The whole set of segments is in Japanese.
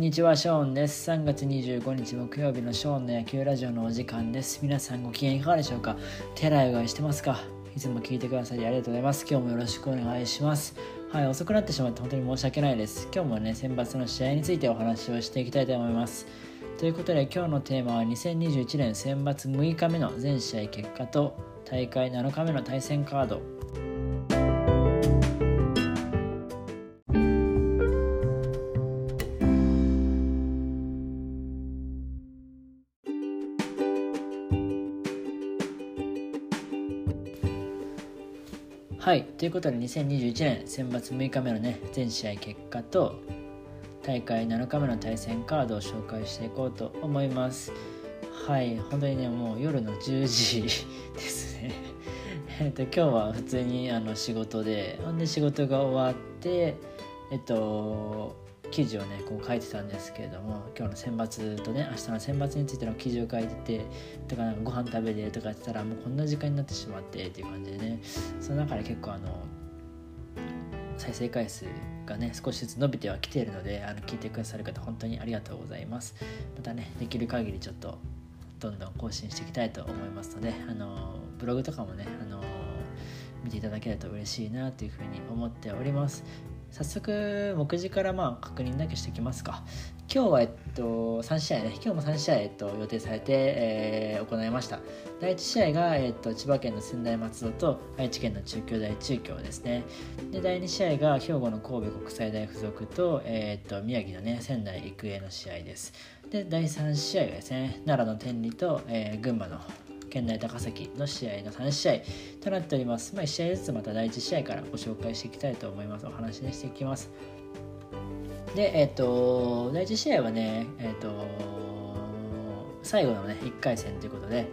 んにちは、ショーンです。3月25日木曜日のショーンの野球ラジオのお時間です。皆さんご機嫌いかがでしょうか？手洗いうがいしてますか？いつも聞いてくださりありがとうございます。今日もよろしくお願いします。はい、遅くなってしまって本当に申し訳ないです。今日もね、選抜の試合についてお話をしていきたいと思います。ということで今日のテーマは2021年選抜6日目の全試合結果と大会7日目の対戦カードということで2021年選抜6日目のね全試合結果と大会7日目の対戦カードを紹介していこうと思います。はい本当にねもう夜の10時ですね。えっと今日は普通にあの仕事でほんで仕事が終わってえっと記事をねこう書いてたんですけれども今日の選抜とね明日の選抜についての記事を書いててとかなんかご飯食べてとか言ってたらもうこんな時間になってしまってっていう感じでね。その中で結構あの再生回数がね少しずつ伸びてはきているのであの聞いてくださる方本当にありがとうございます。またねできる限りちょっとどんどん更新していきたいと思いますのであのブログとかもねあの見ていただけると嬉しいなというふうに思っております。早速目次からまあ確認だけしていきますか。今日は、えっと、3試合ね。今日も3試合、えっと、予定されて、えー行いました。第1試合が、えっと、千葉県の専大松戸と愛知県の中京大中京ですね。で第2試合が兵庫の神戸国際大附属と,、えっと宮城のね仙台育英の試合です。で第3試合がですね奈良の天理と、えー群馬の県内高崎の試合の3試合となっております。まあ、1試合ずつまた第1試合からご紹介していきたいと思います。お話ししていきます。で、えっ、と、第1試合はね、えっ、と、最後のね、1回戦ということで、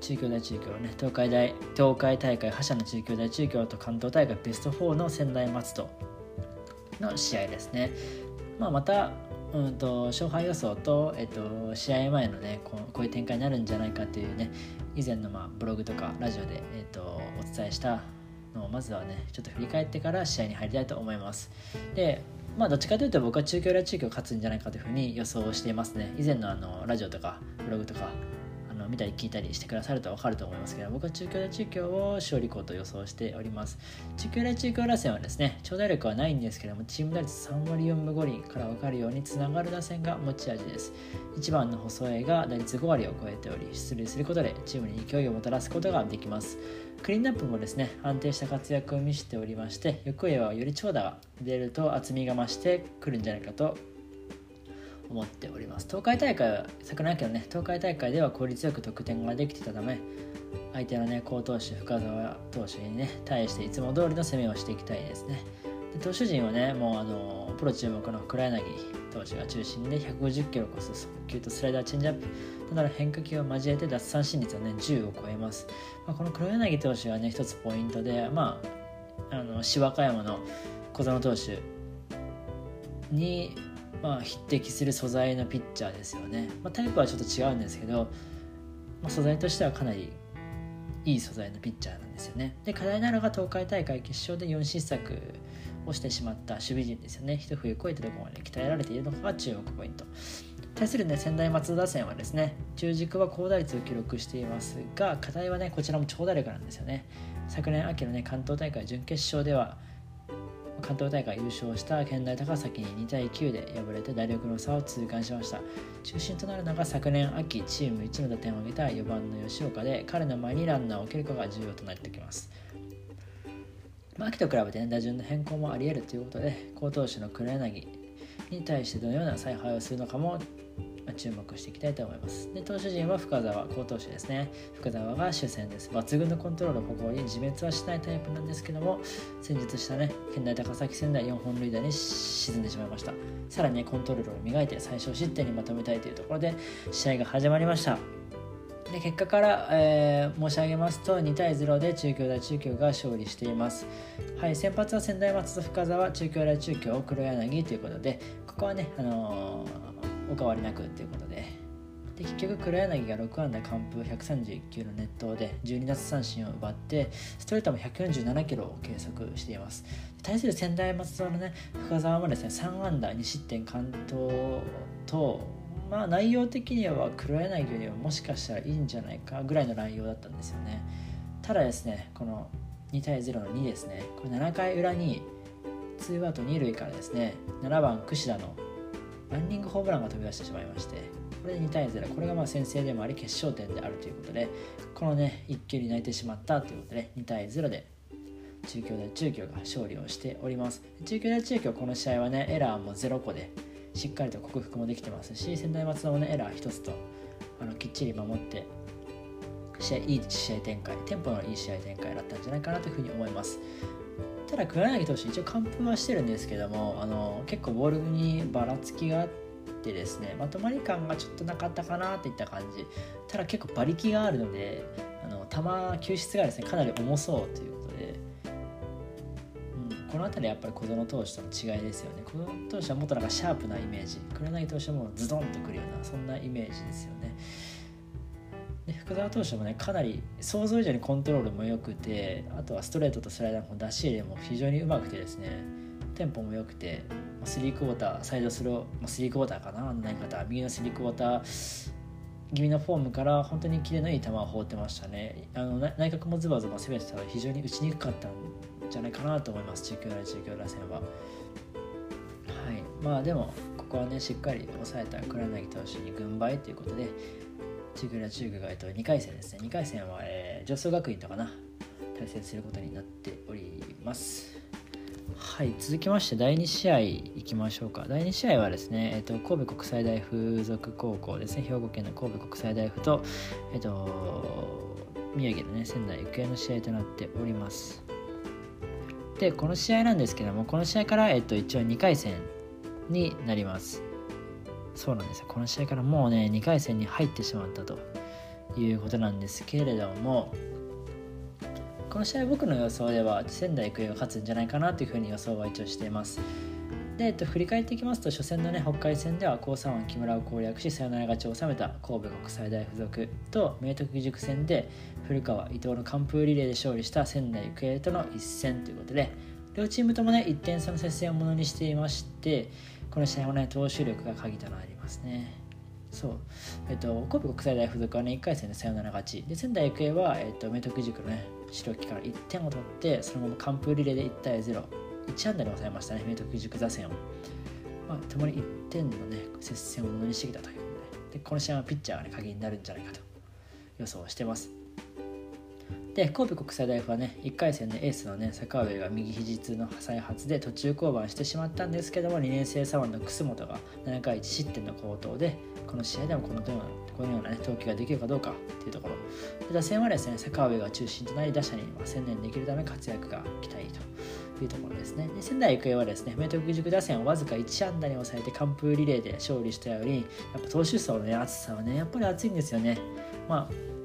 中京大中京ね、東海大、東海大会覇者の中京大中京と関東大会ベスト4の仙台松戸の試合ですね。まあ、また、うんと勝敗予想と、えっと、試合前のねこういう展開になるんじゃないかというね以前の、まあ、ブログとかラジオで、えっと、お伝えしたのをまずはねちょっと振り返ってから試合に入りたいと思います。でまあどっちかというと僕は中京大中京勝つんじゃないかというふうに予想をしていますね。以前のあのラジオとかブログとかの見たり聞いたりしてくださると分かると思いますけど僕は中京大中京を勝利校と予想しております。中京大中京打線はですね長打力はないんですけどもチーム打率3割4分5厘から分かるようにつながる打線が持ち味です。1番の細江が打率5割を超えており出塁することでチームに勢いをもたらすことができます。クリーンナップもですね安定した活躍を見せておりまして横江はより長打が出ると厚みが増してくるんじゃないかと思っております。東海大会は昨年秋のね東海大会では効率よく得点ができてたため相手のね好投手深沢投手にね対していつも通りの攻めをしていきたいですね。で投手陣はねもうあのプロ注目の黒柳投手が中心で150キロを超す速球とスライダーチェンジアップ。などの変化球を交えて奪三振率はね10を超えます、まあ、この黒柳投手がね一つポイントでまああの芝和歌山の小園投手にまあ、匹敵する素材のピッチャーですよね、まあ、タイプはちょっと違うんですけど、まあ、素材としてはかなりいい素材のピッチャーなんですよね。で課題なのが東海大会決勝で4失策をしてしまった守備陣ですよね。一冬越えたとこまで鍛えられているのかが注目ポイント。対するね仙台松戸打線はですね中軸は高打率を記録していますが課題はねこちらも長打力なんですよね。昨年秋のね関東大会準決勝では関東大会優勝した県大高崎に2対9で敗れて打力の差を痛感しました。中心となるのが昨年秋チーム1の打点を挙げた4番の吉岡で彼の前にランナーを蹴るかが重要となってきます。まあ、秋と比べて、ね、打順の変更もあり得るということで好投手の黒柳に対してどのような采配をするのかも注目していきたいと思います。で投手陣は深沢、好投手ですね。深沢が主戦です。抜群のコントロールを誇り、自滅はしないタイプなんですけども、先日したね、県内高崎仙台4本塁打に沈んでしまいました。さらに、コントロールを磨いて最小失点にまとめたいというところで、試合が始まりました。で結果から、えー申し上げますと2対0で中京大中京が勝利しています。はい、先発は仙台松戸深沢、中京大中京黒柳ということで、ここはね、あのーお変わりなくということで、で結局黒柳が6安打完封131球の熱投で12奪三振を奪ってストレートも147キロを計測しています。対する専大松戸のね深沢もですね3安打2失点完投とまあ内容的には黒柳よりはもしかしたらいいんじゃないかぐらいの内容だったんですよね。ただですねこの2対0の2ですね。これ7回裏にツーアウト2塁からですね7番櫛田のランニングホームランが飛び出してしまいましてこれで2対0これがまあ先制でもあり決勝点であるということでこのね一球に泣いてしまったということで2対0で中京大中京が勝利をしております。中京大中京この試合はねエラーも0個でしっかりと克服もできてますし仙台松戸もねエラー1つとあのきっちり守って試合いい試合展開テンポのいい試合展開だったんじゃないかなというふうに思います。ただ黒柳投手一応完封はしてるんですけどもあの結構ボールにばらつきがあってですねまとまり感がちょっとなかったかなっていった感じ。ただ結構馬力があるのであの球球質がですねかなり重そうということで、うん、この辺りやっぱり小園投手との違いですよね。小園投手はもっとなんかシャープなイメージ。黒柳投手はもうズドンとくるようなそんなイメージですよね。で福澤投手もねかなり想像以上にコントロールも良くてあとはストレートとスライダーの出し入れも非常にうまくてですねテンポも良くてスリークォーターサイドスロースリークォーターかな投げ方右のスリークォーター気味のフォームから本当にキレのいい球を放ってましたね。あの内角もズバズバ攻めてたら非常に打ちにくかったんじゃないかなと思います中京大中京打線は。はい。まあでもここはねしっかり抑えた黒柳投手に軍配ということで中倉中学が、えっと、2回戦ですね。2回戦は、えー、上層学院とかな。対戦することになっております。はい続きまして第2試合いきましょうか。第2試合はですね、えっと、神戸国際大附属高校ですね。兵庫県の神戸国際大附と、えっと、宮城のね仙台育英の試合となっております。でこの試合なんですけどもこの試合から、えっと、一応2回戦になります。そうなんですよ。この試合からもうね2回戦に入ってしまったということなんですけれどもこの試合僕の予想では仙台育英が勝つんじゃないかなというふうに予想は一応しています。で、えっと、振り返っていきますと初戦のね北海戦では高三湾木村を攻略しサヨナラ勝ちを収めた神戸国際大附属と明徳義塾戦で古川伊藤の完封リレーで勝利した仙台育英との一戦ということで両チームともね1点差の接戦をものにしていましてこの試合はね投手力が鍵となりますね。そう。えっと神戸国際大附属はね1回戦でサヨナラ勝ち。で仙台育英は、えっと、明徳塾のね白木から1点を取ってそのまま完封リレーで1対01安打に抑えましたね明徳義塾打線を、まあ、共に1点のね接戦をものにしてきたということで。でこの試合はピッチャーがね鍵になるんじゃないかと予想してます。で神戸国際大学はね1回戦でエースのね坂上が右肘痛の再発で途中降板してしまったんですけども2年生左腕の楠本が7回1失点の好投でこの試合でもこのようなこのような、ね、投球ができるかどうかっていうところ。で打線はですね坂上が中心となり打者に専念できるため活躍が期待というところですね。で仙台育英はですね明徳義塾打線をわずか1安打に抑えて完封リレーで勝利したよりやっぱ投手層の、ね、厚さはねやっぱり熱いんですよね。まあ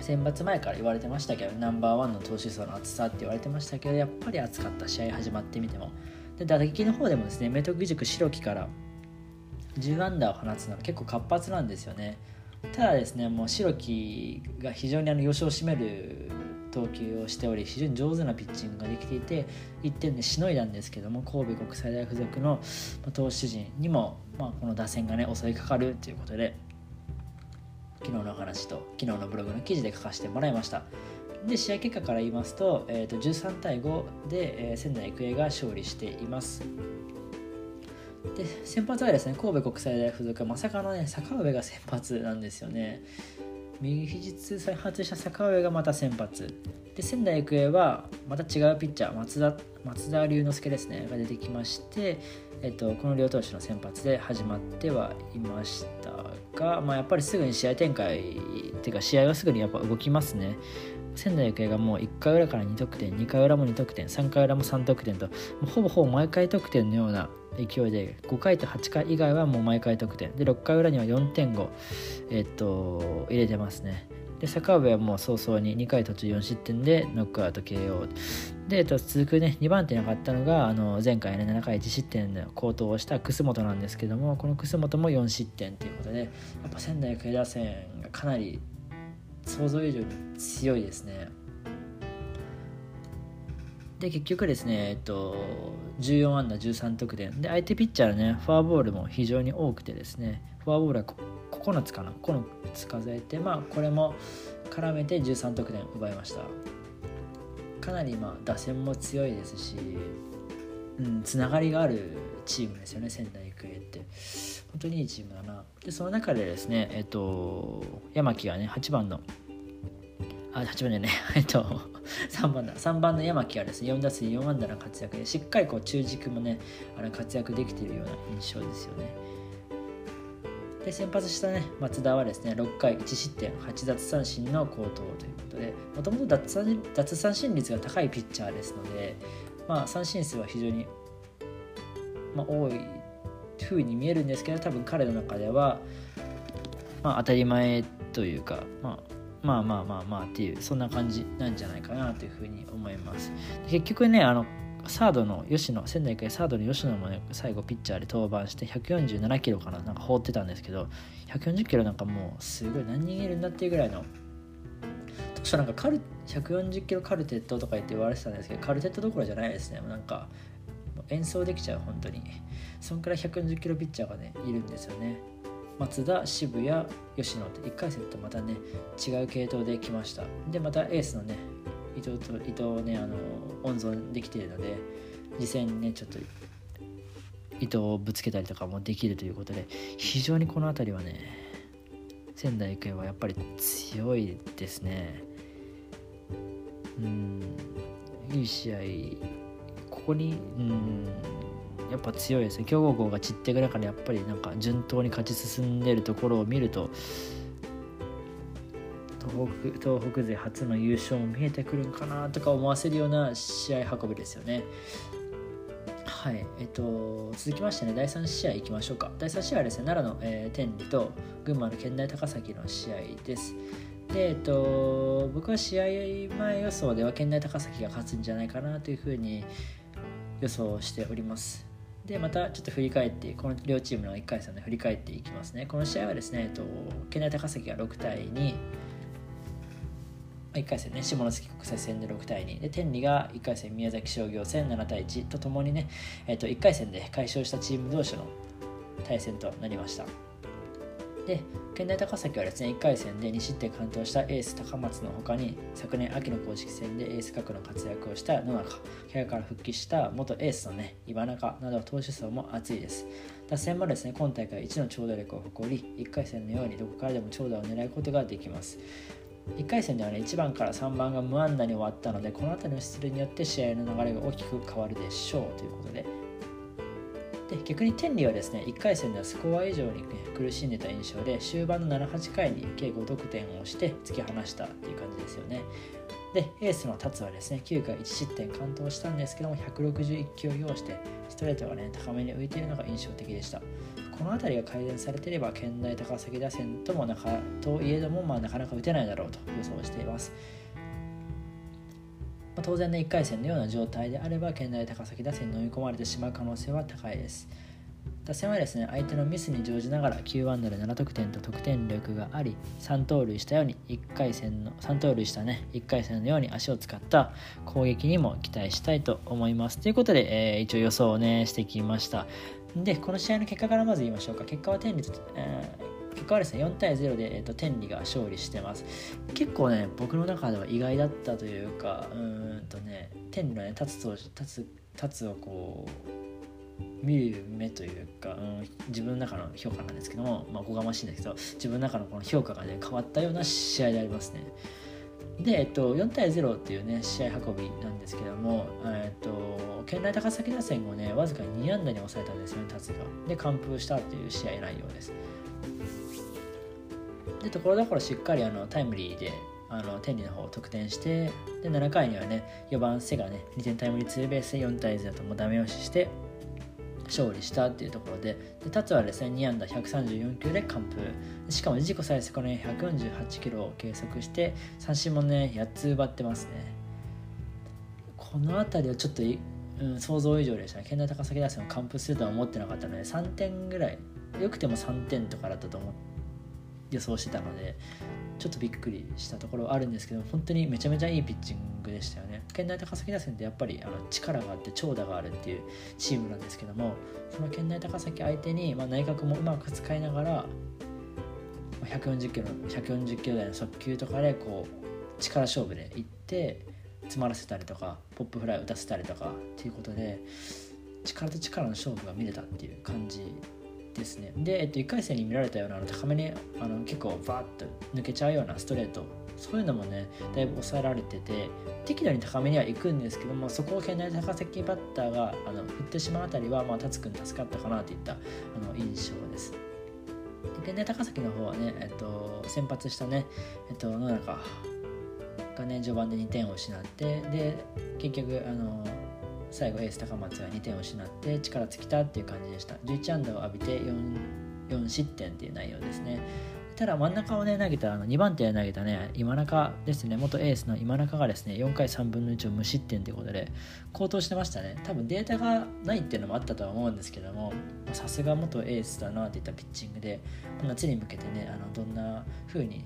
選抜前から言われてましたけどナンバーワンの投手層の厚さって言われてましたけどやっぱり熱かった試合始まってみても。で打撃の方でもですね明徳義塾白木から10アンダーを放つのは結構活発なんですよね。ただですねもう白木が非常にあの予想を占める投球をしており非常に上手なピッチングができていて1点でしのいだんですけども神戸国際大付属の投手陣にも、まあ、この打線がね襲いかかるということで昨日の話と昨日のブログの記事で書かせてもらいました。で試合結果から言いますと,、えー、と13対5で、えー、仙台育英が勝利しています。で先発はですね神戸国際大付属まさかのね坂上が先発なんですよね。右肘痛再発した坂上がまた先発。で仙台育英はまた違うピッチャー松田松田龍之介ですねが出てきまして、えっと、この両投手の先発で始まってはいました。が、まあ、やっぱりすぐに試合展開っていうか試合はすぐにやっぱ動きますね。仙台育英がもう1回裏から2得点2回裏も2得点3回裏も3得点とほぼほぼ毎回得点のような勢いで5回と8回以外はもう毎回得点。で6回裏には4.5、えっと、入れてますね。で坂上はもう早々に2回途中4失点でノックアウト KO で、と、続くね2番手に上がったのがあの前回ね7回1失点で好投をした楠本なんですけどもこの楠本も4失点ということでやっぱ仙台育英打線がかなり想像以上に強いですね。で結局ですね、えっと、14安打13得点。で相手ピッチャーのねフォアボールも非常に多くてですねフォアボールは9つかな9つ数えてまあこれも絡めて13得点奪いました。かなりまあ打線も強いですし、うん、つながりがあるチームですよね仙台育英って。本当にいいチームだな。でその中でですねえっと山木がね8番のあ8番でね えっと3番だ。3番の山木はですね4打数4安打の活躍でしっかりこう中軸もねあの活躍できているような印象ですよね。で先発したね松田はですね6回1失点8奪三振の好投ということでもともと奪三振率が高いピッチャーですので、まあ、三振数は非常に、まあ、多いふうに見えるんですけど多分彼の中では、まあ、当たり前というか、まあ、まあまあまあまあっていうそんな感じなんじゃないかなというふうに思います。結局ねあのサードの吉野仙台育英サードの吉野もね最後ピッチャーで登板して147キロかななんか放ってたんですけど140キロなんかもうすごい何人いるんだっていうぐらいの当初なんかカル140キロカルテットとか言って言われてたんですけどカルテットどころじゃないですねなんか演奏できちゃう本当に。そんくらい140キロピッチャーがねいるんですよね。松田渋谷吉野って1回戦とまたね違う系統で来ました。でまたエースのね伊藤と伊藤をねあの温存できているので実際にねちょっと糸をぶつけたりとかもできるということで非常にこの辺りはね仙台育英はやっぱり強いですね。うん。いい試合ここにうんやっぱ強いですね。強豪校が散っていく中でやっぱりなんか順当に勝ち進んでるところを見ると北東北勢初の優勝も見えてくるんかなとか思わせるような試合運びですよね。はい、えっと、続きましてね、第3試合いきましょうか。第3試合はですね、奈良の、えー、天理と群馬の県大高崎の試合です。で、えっと、僕は試合前予想では県大高崎が勝つんじゃないかなというふうに予想しております。で、またちょっと振り返って、この両チームの1回戦で振り返っていきますね。この試合はですね、えっと、県大高崎が6対2、1回戦ね、下関国際戦で6対2で天理が1回戦宮崎商業戦7対1とともにね、えー、と1回戦で快勝したチーム同士の対戦となりました。で県大高崎はですね1回戦で2失点完投したエース高松の他に昨年秋の公式戦でエース格の活躍をした野中怪我から復帰した元エースのね岩中など投手層も厚いです。打線もですね今大会1の長打力を誇り1回戦のようにどこからでも長打を狙うことができます。1回戦ではね1番から3番が無安打に終わったのでこの辺りの出塁によって試合の流れが大きく変わるでしょうということで。で逆に天理はですね1回戦ではスコア以上に、ね、苦しんでた印象で終盤の78回に計5得点をして突き放したっていう感じですよね。でエースの達はですね9回1失点完投したんですけども161球を要してストレートがね高めに浮いているのが印象的でした。この辺りが改善されていれば県大高崎打線ともなかといえども、まあ、なかなか打てないだろうと予想しています。まあ、当然の1回戦のような状態であれば県大高崎打線に飲み込まれてしまう可能性は高いです。打線はですね相手のミスに乗じながら9安打で7得点と得点力があり3盗塁したように1回戦の3盗塁したね1回戦のように足を使った攻撃にも期待したいと思いますということで、えー、一応予想をねしてきましたで、この試合の結果からまず言いましょうか。結果は天理と、えー、結果はですね、4対0で、えーと、天理が勝利してます。結構ね、僕の中では意外だったというか、うんとね、天理のね、立つと、立つ、立つをこう、見る目というか、うん、自分の中の評価なんですけども、まあ、おこがましいんですけど、自分の中のこの評価がね、変わったような試合でありますね。で、えっと、4対0っていうね、試合運びなんですけども、えっと、県内高崎打線をね、わずかに2安打に抑えたんですよね、達が。で、完封したっていう試合内容です。で、ところどころしっかりあのタイムリーで、あの天理の方を得点してで7回にはね4番瀬がね2点タイムリーツーベースで4対0ともうダメ押しして勝利したっていうところでで達はですね2安打134球で完封。しかも自己最速の148キロを計測して三振もね8つ奪ってますね。この辺りはちょっと、うん、想像以上でしたね。県内高崎打線を完封するとは思ってなかったので3点ぐらい。よくても3点とかだったと思予想してたのでちょっとびっくりしたところはあるんですけど本当にめちゃめちゃいいピッチングでしたよね。県内高崎打線ってやっぱりあの力があって長打があるっていうチームなんですけどもその県内高崎相手に、まあ、内角もうまく使いながら140キロ140キロ台の速球とかでこう力勝負でいって詰まらせたりとかポップフライ打たせたりとかっていうことで力と力の勝負が見れたっていう感じですね。で、えっと、1回戦に見られたようなあの高めにあの結構バーッと抜けちゃうようなストレート。そういうのもねだいぶ抑えられてて適度に高めには行くんですけどもそこを県内高崎バッターがあの振ってしまうあたりは、まあ、達君助かったかなといったあの印象です。県内高崎の方はね、えっと、先発したね、えっと、野中がね序盤で2点を失ってで結局あの最後エース高松が2点を失って力尽きたっていう感じでした。11安打を浴びて 4, 4失点っていう内容ですね。ただ真ん中をね投げたあの2番手で投げたね今中ですね。元エースの今中がですね4回3分の1を無失点ということで高騰してましたね。多分データがないっていうのもあったとは思うんですけどもさすが元エースだなっていったピッチングで夏に向けてねあのどんな風に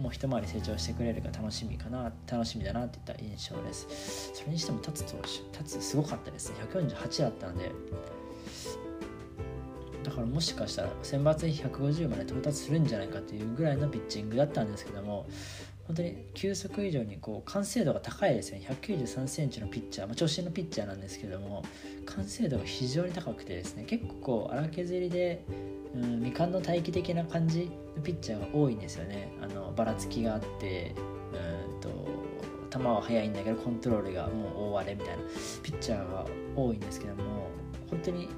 もう一回り成長してくれるか楽しみかな楽しみだなっていった印象です。それにしても立つ投手立つすごかったですね。148だったので。だからもしかしたら選抜150まで到達するんじゃないかというぐらいのピッチングだったんですけども本当に球速以上にこう完成度が高いですね。1 9 3センチのピッチャー、まあ、長身のピッチャーなんですけども完成度が非常に高くてですね結構こう荒削りでうん、未完の待機的な感じのピッチャーが多いんですよね。あのばらつきがあってうんと球は速いんだけどコントロールがもう大荒れみたいなピッチャーが多いんですけども本当に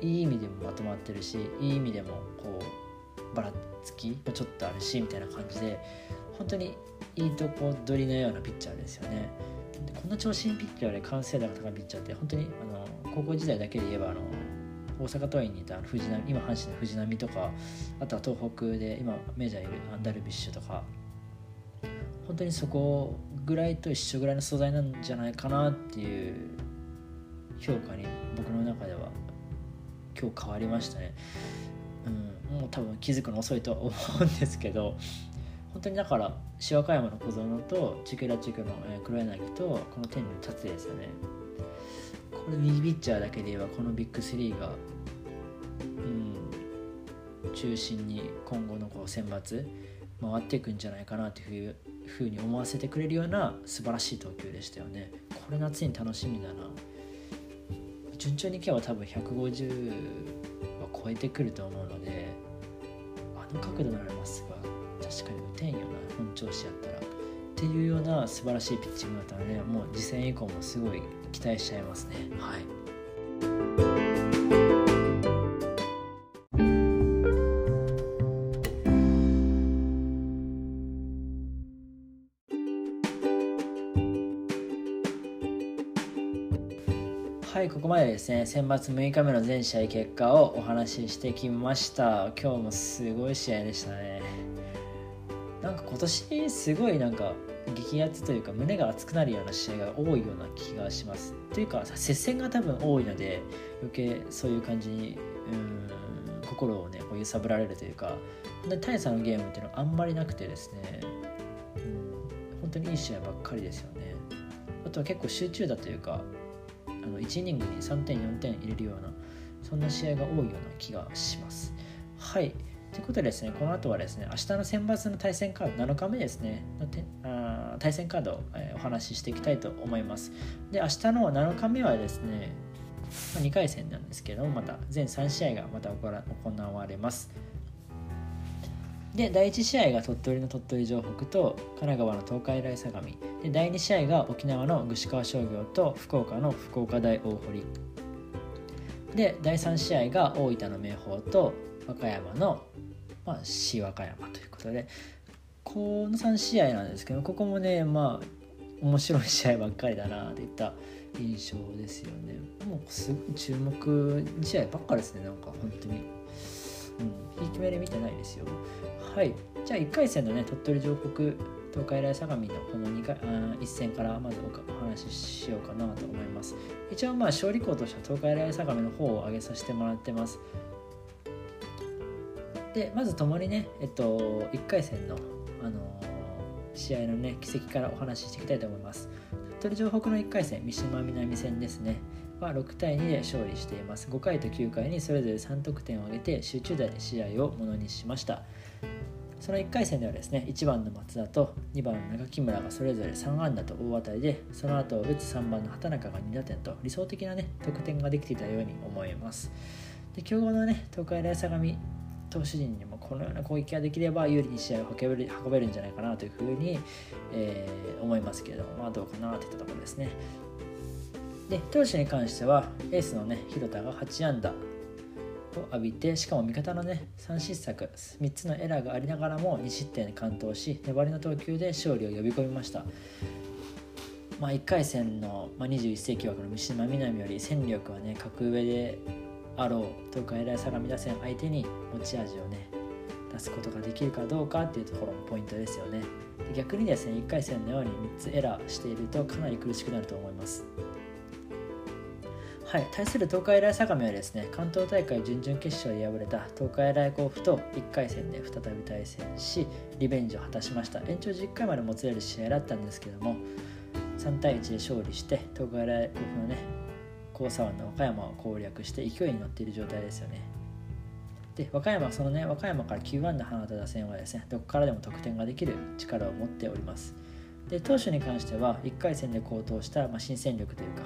いい意味でもまとまってるしいい意味でもこうばらつきもちょっとあるしみたいな感じで本当にいいとこ取りのようなピッチャーですよね。でこんな長身ピッチャーで完成度が高いピッチャーって本当にあの高校時代だけで言えばあの大阪桐蔭にいた藤波今阪神の藤波とかあとは東北で今メジャーいるアンダルビッシュとか本当にそこぐらいと一緒ぐらいの素材なんじゃないかなっていう評価に僕の中では今日変わりましたね。うん、もう多分気づくの遅いと思うんですけど本当にだから塩川山の小園と千倉地区の黒柳とこの天に立つですよね。これ右ピッチャーだけで言えばこのビッグ3が、うん、中心に今後のこう選抜回っていくんじゃないかなというふうに思わせてくれるような素晴らしい投球でしたよね。これ夏に楽しみだな。順調に今日は多分150は超えてくると思うのであの角度ならまっすぐは確かに打てんよな本調子やったら。っていうような素晴らしいピッチングだったのでもう次戦以降もすごい期待しちゃいますね。はいはい、ここまでですね、選抜6日目の全試合結果をお話ししてきました。今日もすごい試合でしたね。なんか今年すごいなんか激アツというか胸が熱くなるような試合が多いような気がします。というか接戦が多分多いので余計そういう感じにうん心をねこう揺さぶられるというかで大差のゲームっていうのはあんまりなくてですね本当にいい試合ばっかりですよね。あとは結構集中打というかあの1イニングに3点4点入れるようなそんな試合が多いような気がします。はい。ということでですね、この後はですね、明日の選抜の対戦カード、7日目ですね、のてあ対戦カードを、えー、お話ししていきたいと思います。で、明日の7日目はですね、まあ、2回戦なんですけども、また全3試合がまた行われます。で、第1試合が鳥取の鳥取城北と神奈川の東海大相模。で、第2試合が沖縄の串川商業と福岡の福岡大大堀。で、第3試合が大分の明豊と和歌山の、まあ、市和歌山ということでこの3試合なんですけどここもねまあ面白い試合ばっかりだなといった印象ですよね。もうすごい注目試合ばっかですねなんか本当に。うんひいき目で見てないですよ。はい。じゃあ1回戦のね鳥取城北東海大相模のこの2回あ一戦からまずお話ししようかなと思います。一応まあ勝利校としては東海大相模の方を挙げさせてもらってます。でまずともにねえっと1回戦のあの試合のね奇跡からお話ししていきたいと思います。鳥取城北の1回戦三島南戦ですね。は6対2で勝利しています。5回と9回にそれぞれ3得点を挙げて集中打で試合をものにしました。その1回戦ではですね1番の松田と2番の中木村がそれぞれ3安打と大当たりでその後打つ3番の畑中が2打点と理想的なね得点ができていたように思います。で強豪のね東海大相模投手陣にもこのような攻撃ができれば有利に試合を運べるんじゃないかなというふうに、えー、思いますけれども、まあ、どうかなといったところですね。で投手に関してはエースのね広田が8安打を浴びてしかも味方のね3失策3つのエラーがありながらも2失点で完投し粘りの投球で勝利を呼び込みました。まあ、1回戦の、まあ、21世紀枠の三島南より戦力はね格上であろう東海大相模打線相手に持ち味をね出すことができるかどうかっていうところもポイントですよね。逆にですね1回戦のように3つエラーしているとかなり苦しくなると思います。はい、対する東海大相模はですね関東大会準々決勝で敗れた東海大甲府と1回戦で再び対戦しリベンジを果たしました。延長10回までもつれる試合だったんですけども3対1で勝利して東海大甲府のね高左腕の和歌山を攻略して勢いに乗っている状態ですよね。で和歌山そのね和歌山から9安打放った打線はですねどこからでも得点ができる力を持っております。で投手に関しては1回戦で好投した、まあ、新戦力というか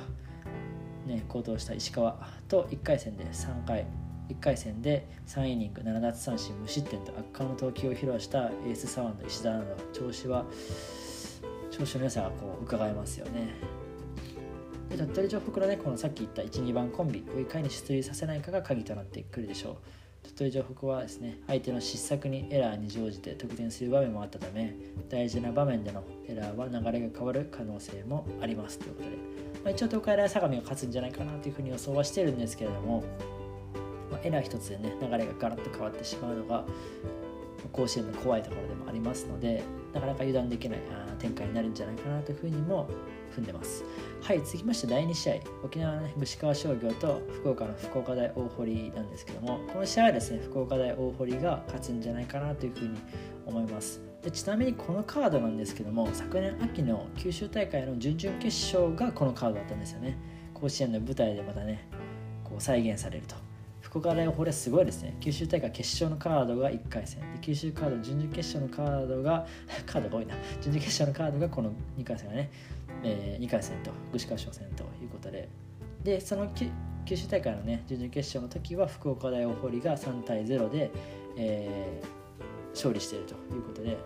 ね、好投した石川と1回戦で3回1回戦で3イニング7奪三振無失点と圧巻の投球を披露したエース左腕の石田など調子は調子の良さがこう伺えますよね。鳥取城北のねこのさっき言った12番コンビをいかに出塁させないかが鍵となってくるでしょう。鳥取城北はですね相手の失策にエラーに乗じて得点する場面もあったため大事な場面でのエラーは流れが変わる可能性もありますということでまあ、一応東海大相模が勝つんじゃないかなというふうに予想はしてるんですけれども、ま、エラー一つでね流れがガラッと変わってしまうのが甲子園の怖いところでもありますのでなかなか油断できない展開になるんじゃないかなというふうにも踏んでます。はい続きまして第2試合。沖縄の、ね、武士川商業と福岡の福岡大大堀なんですけどもこの試合はですね福岡大大堀が勝つんじゃないかなというふうに思います。でちなみにこのカードなんですけども昨年秋の九州大会の準々決勝がこのカードだったんですよね。甲子園の舞台でまたねこう再現されると。福岡大これすごいですね。九州大会決勝のカードが1回戦。で九州カード準々決勝のカードが カードが多いな。準々決勝のカードがこの2回戦がね、えー、2回戦と具志川商戦ということで。でその九州大会のね準々決勝の時は福岡大大堀が3対0で、えー、勝利しているということで。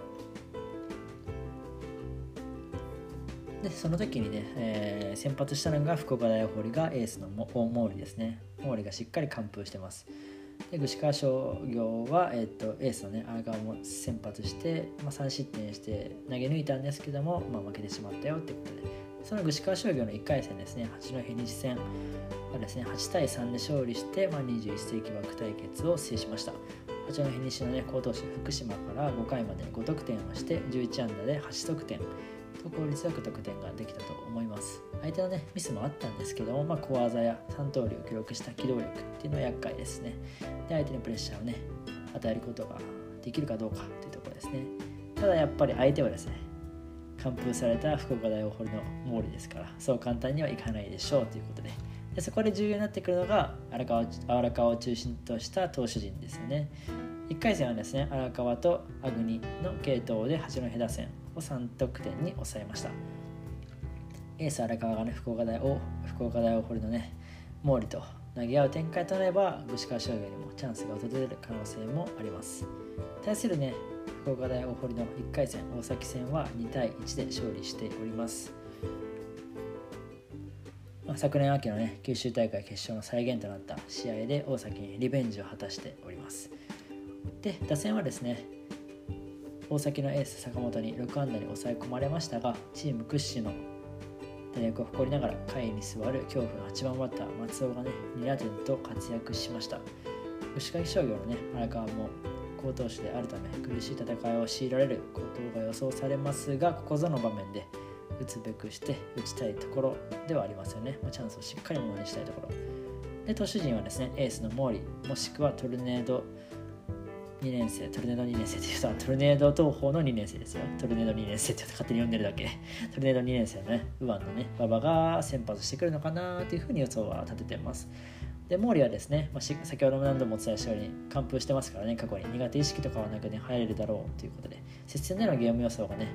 でその時にね、えー、先発したのが福岡大堀がエースの毛利ですね。毛利がしっかり完封してます。で具志川商業は、えーと、エースのね荒川も先発して、まあ、3失点して投げ抜いたんですけども、まあ、負けてしまったよってことで。その具志川商業の1回戦ですね八戸西戦はですね8対3で勝利して、まあ、21世紀枠対決を制しました。八戸西のね好投手福島から5回まで5得点をして11安打で8得点。と効率よく得点ができたと思います。相手のねミスもあったんですけども、まあ、小技や3盗塁を記録した機動力っていうのは厄介ですね。で相手にプレッシャーをね与えることができるかどうかというところですね。ただやっぱり相手はですね完封された福岡大大堀の毛利ですからそう簡単にはいかないでしょうということで。でそこで重要になってくるのが荒川荒川を中心とした投手陣ですね。1回戦はですね荒川とアグニの系統で八戸打線を3得点に抑えました。エース荒川がね福岡大を福岡大大堀のね毛利と投げ合う展開となれば具志川商業にもチャンスが訪れる可能性もあります。対するね福岡大大堀の1回戦大崎戦は2対1で勝利しております、昨年秋のね九州大会決勝の再現となった試合で大崎にリベンジを果たしております。で打線はですね大崎のエース坂本に6安打に抑え込まれましたがチーム屈指の打力を誇りながら下位に座る恐怖の8番バッター松尾がね2打点と活躍しました。吉垣商業のね荒川も好投手であるため苦しい戦いを強いられることが予想されますがここぞの場面で打つべくして打ちたいところではありますよね、まあ、チャンスをしっかりものにしたいところ。で投手陣はですねエースの毛利もしくはトルネード2年生トルネード2年生っていうとトルネード東方の2年生ですよ。トルネード2年生って勝手に呼んでるだけ。トルネード2年生のね。右腕のね。馬場が先発してくるのかなというふうに予想は立ててます。で毛利はですね、まあ、先ほども何度もお伝えしたように完封してますからね。過去に苦手意識とかはなくね入れるだろうということで接戦でのゲーム予想がね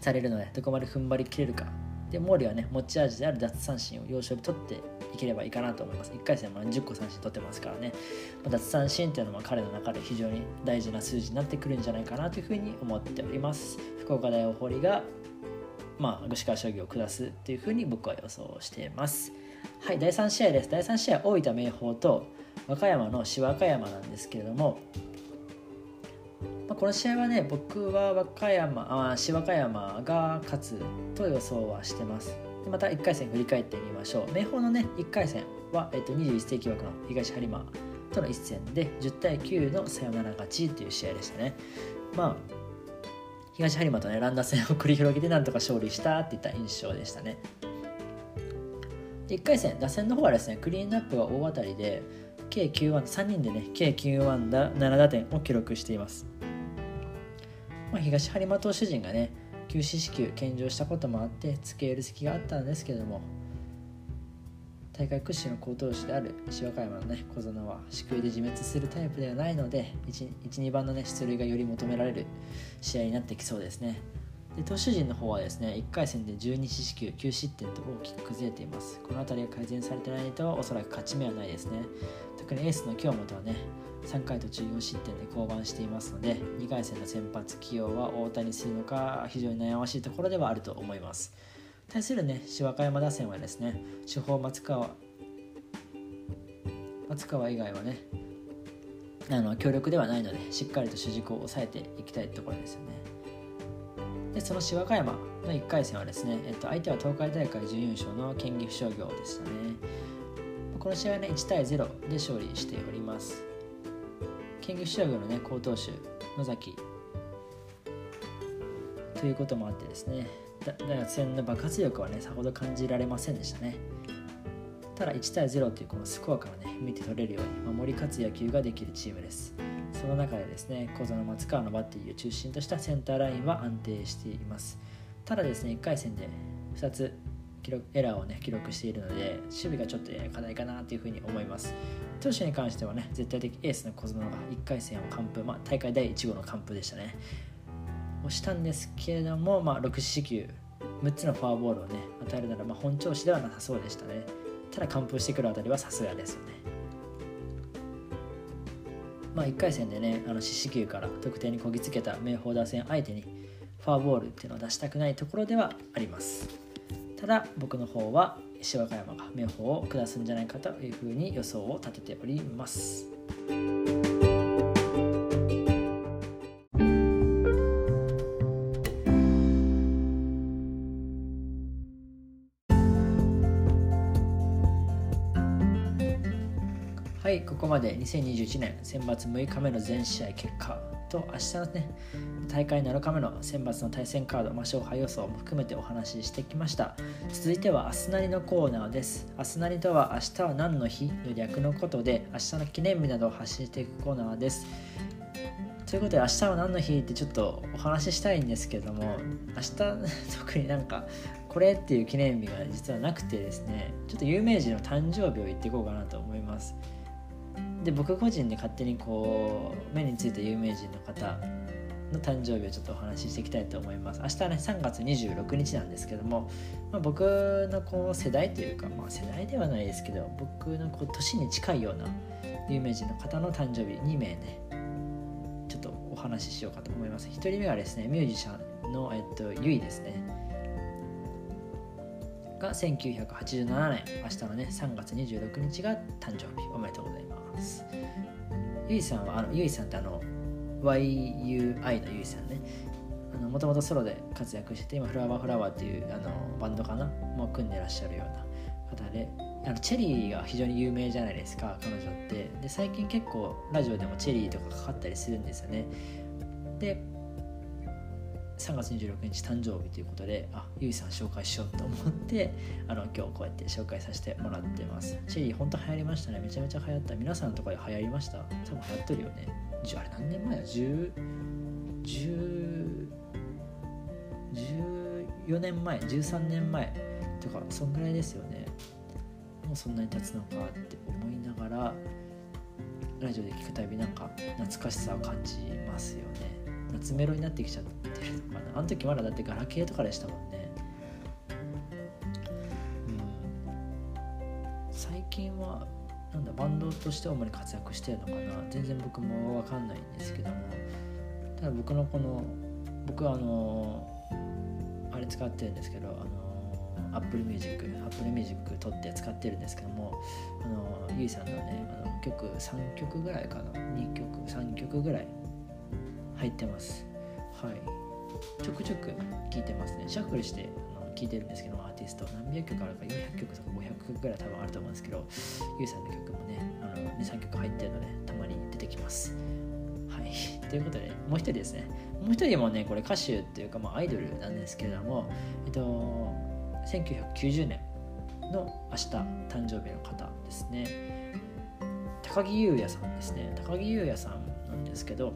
されるのでどこまで踏ん張りきれるか。で毛利はね持ち味である奪三振を要所で取っていければいいかなと思います。1回戦も10個三振取ってますからね。奪三振っていうのも彼の中で非常に大事な数字になってくるんじゃないかなというふうに思っております。福岡大大堀がまあ、串川商業を下すっていうふうに僕は予想しています。はい第3試合です。第3試合大分明豊と和歌山の志和歌山なんですけれども、この試合はね僕は和歌山あ市和歌山が勝つと予想はしてます。でまた1回戦振り返ってみましょう。明豊のね1回戦は、えっと、21世紀枠の東播磨との一戦で10対9のサヨナラ勝ちという試合でしたね。まあ東播磨とね乱打戦を繰り広げてなんとか勝利したっていった印象でしたね。1回戦打線の方はですねクリーンナップが大当たりで計9安打3人でね計9安打7打点を記録しています。まあ、東播磨投手陣がね休止支給献上したこともあって付け入る席があったんですけども大会屈指の好投手である石和歌山のね小園は宿営で自滅するタイプではないので12番のね出塁がより求められる試合になってきそうですね。で投手陣の方はですね1回戦で12四死球9失点と大きく崩れています。この辺りが改善されてないとおそらく勝ち目はないですね。特にエースの京本はね3回途中4失点で降板していますので2回戦の先発起用は大谷するのか非常に悩ましいところではあると思います。対するね芝和山打線はですね主砲松川松川以外はねあの強力ではないのでしっかりと主軸を抑えていきたいところですよね。でその芝和山の1回戦はですね、えっと、相手は東海大会準優勝の県岐阜商業でしたね。この試合はね1対0で勝利しております。県岐阜商業のね好投手野崎。ということもあってですね大学戦の爆発力はねさほど感じられませんでしたね。ただ1対0というこのスコアからね見て取れるように守り勝つ野球ができるチームです。その中でですね小園松川のバッテリーを中心としたセンターラインは安定しています。ただですね1回戦で2つ記録エラーをね記録しているので守備がちょっと課題かなというふうに思います。投手に関してはね絶対的エースの小園が1回戦を完封、まあ、大会第1号の完封でしたね。をしたんですけれども、まあ、6四球6つのフォアボールをね与えるなら、まあ、本調子ではなさそうでしたね。ただ完封してくるあたりはさすがですよねまあ1回戦でねあの四死球から得点にこぎつけた明豊打線相手にフォアボールっていうのを出したくないところではありますただ僕の方は石和歌山が明豊を下すんじゃないかというふうに予想を立てております。ここまで2021年選抜6日目の全試合結果と明日のね大会7日目の選抜の対戦カード、まあ、勝敗予想も含めてお話ししてきました。続いては明日なりのコーナーです。明日なりとは明日は何の日の略のことで明日の記念日などを発信していくコーナーです。ということで明日は何の日ってちょっとお話ししたいんですけども明日 特になんかこれっていう記念日が実はなくてですねちょっと有名人の誕生日を言っていこうかなと思います。で僕個人で勝手にこう目についた有名人の方の誕生日をちょっとお話ししていきたいと思います。明日はね3月26日なんですけども、まあ、僕のこう世代というか、まあ、世代ではないですけど僕のこう年に近いような有名人の方の誕生日2名ねちょっとお話ししようかと思います。1人目はですねミュージシャンの、えっと、ゆいですね。が1987年明日のね3月26日が誕生日。おめでとうございます。ゆいさんはあのゆいさんってあの YUI のゆいさんね。もともとソロで活躍してて今フラワーフラワーっていうあのバンドかな？もう組んでらっしゃるような方であのチェリーが非常に有名じゃないですか彼女って。で最近結構ラジオでもチェリーとかかかったりするんですよね。で3月26日誕生日ということであゆいさん紹介しようと思ってあの今日こうやって紹介させてもらってます。チェリー本当流行りましたね。めちゃめちゃ流行った。皆さんとかで流行りました？多分流行ってるよね。あれ何年前や10 10 14年前？13年前とかそんぐらいですよね。もうそんなに経つのかって思いながらラジオで聞くたびなんか懐かしさを感じますよね。夏メロになってきちゃってあの時まだだってガラケーとかでしたもんね。うん。最近はなんだバンドとして主に活躍してるのかな。全然僕も分かんないんですけども。ただ僕のこの僕はあのあれ使ってるんですけどあの Apple Music Apple Music 撮って使ってるんですけども。あのゆいさんのねあの曲3曲ぐらいかな。2曲3曲ぐらい入ってます。はい。ちょくちょく聴いてますね。シャッフルしてあの聴いてるんですけどアーティスト何百曲あるか400曲とか500曲ぐらい多分あると思うんですけどゆいさんの曲もね23曲入ってるのでたまに出てきます。はい。ということでもう一人ですね。もう一人もねこれ歌手っていうか、まあ、アイドルなんですけれどもえっと1990年の明日誕生日の方ですね。高木優也さんですね。高木優也さんなんですけど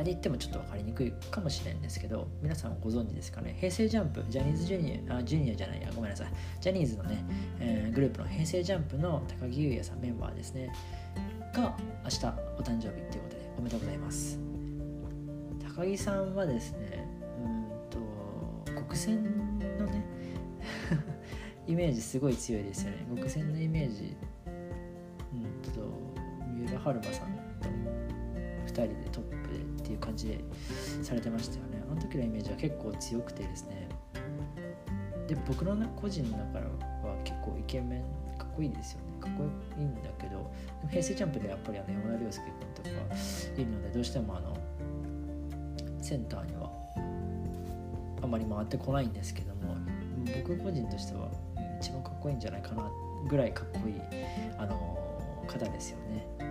前で言ってもちょっと分かりにくいかもしれないんですけど皆さんご存知ですかね？平成ジャンプジャニーズジュニアあジュニアじゃないやごめんなさい。ジャニーズのね、えー、グループの平成ジャンプの高木優也さんメンバーですね。が明日お誕生日っていうことでおめでとうございます。高木さんはですねうんと国選のね イメージすごい強いですよね。極戦のイメージうんと三浦春馬さんと2人でトップでって感じでされてましたよね。あの時のイメージは結構強くてですね。で僕の個人の中は結構イケメンかっこいいですよね。かっこいいんだけど平成ジャンプでやっぱりあの山田涼介君とかいるのでどうしてもあのセンターにはあまり回ってこないんですけども僕個人としては一番かっこいいんじゃないかなぐらいかっこいい、あの方ですよね。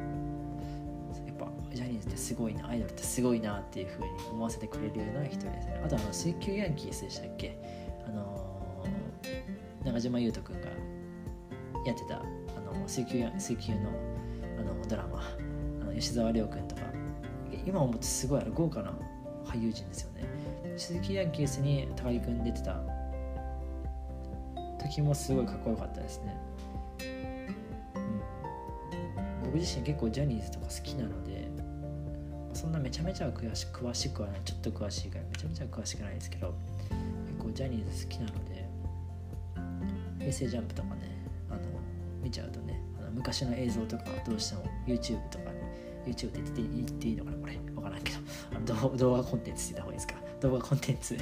ジャニーズってすごいなアイドルってすごいなっていうふうに思わせてくれるような人ですね。あとあの水球ヤンキースでしたっけ？あの中島裕翔君がやってたあの水球水球のあのドラマ。あの吉沢亮君とか。今思ってすごい豪華な俳優陣ですよね。鈴木ヤンキースに高木君出てた。時もすごいかっこよかったですね、僕自身結構ジャニーズとか好きなのでんなめちゃめちゃ詳し詳しくはないちょっと詳しいからめちゃめちゃ詳しくないですけど結構ジャニーズ好きなので平成ジャンプとかねあの見ちゃうとねあの昔の映像とかどうしても YouTube とかね YouTube って言って言っていいのかなこれ。分からんけど。あの動画コンテンツって言った方がいいですか。動画コンテンツ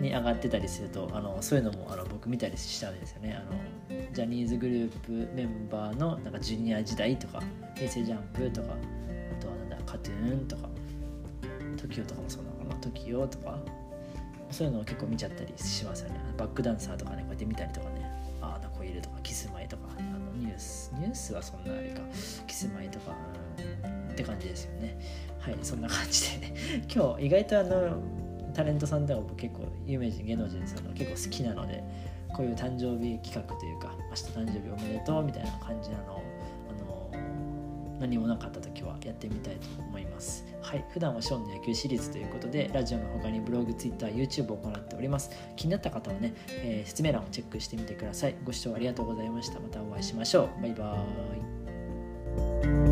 に上がってたりするとあのそういうのもあの僕見たりしたんですよね。あのジャニーズグループメンバーのなんかジュニア時代とか平成ジャンプとかあとはなんだカトゥーンとか TOKIO とかもそうなのかな時代とかそういうのを結構見ちゃったりしますよね。バックダンサーとかねこうやって見たりとかねああの子いるとかキスマイとかあのニュースニュースはそんなあれかキスマイとか、って感じですよね。はいそんな感じで。ね 今日意外とあのタレントさんでも結構有名人芸能人さんの結構好きなのでこういう誕生日企画というか明日誕生日おめでとうみたいな感じなのを何もなかった時はやってみたいと思います。はい。普段はショーンの野球シリーズということでラジオの他にブログ、TwitterYouTube を行っております。気になった方はね、えー、説明欄をチェックしてみてください。ご視聴ありがとうございました。またお会いしましょう。バイバーイ。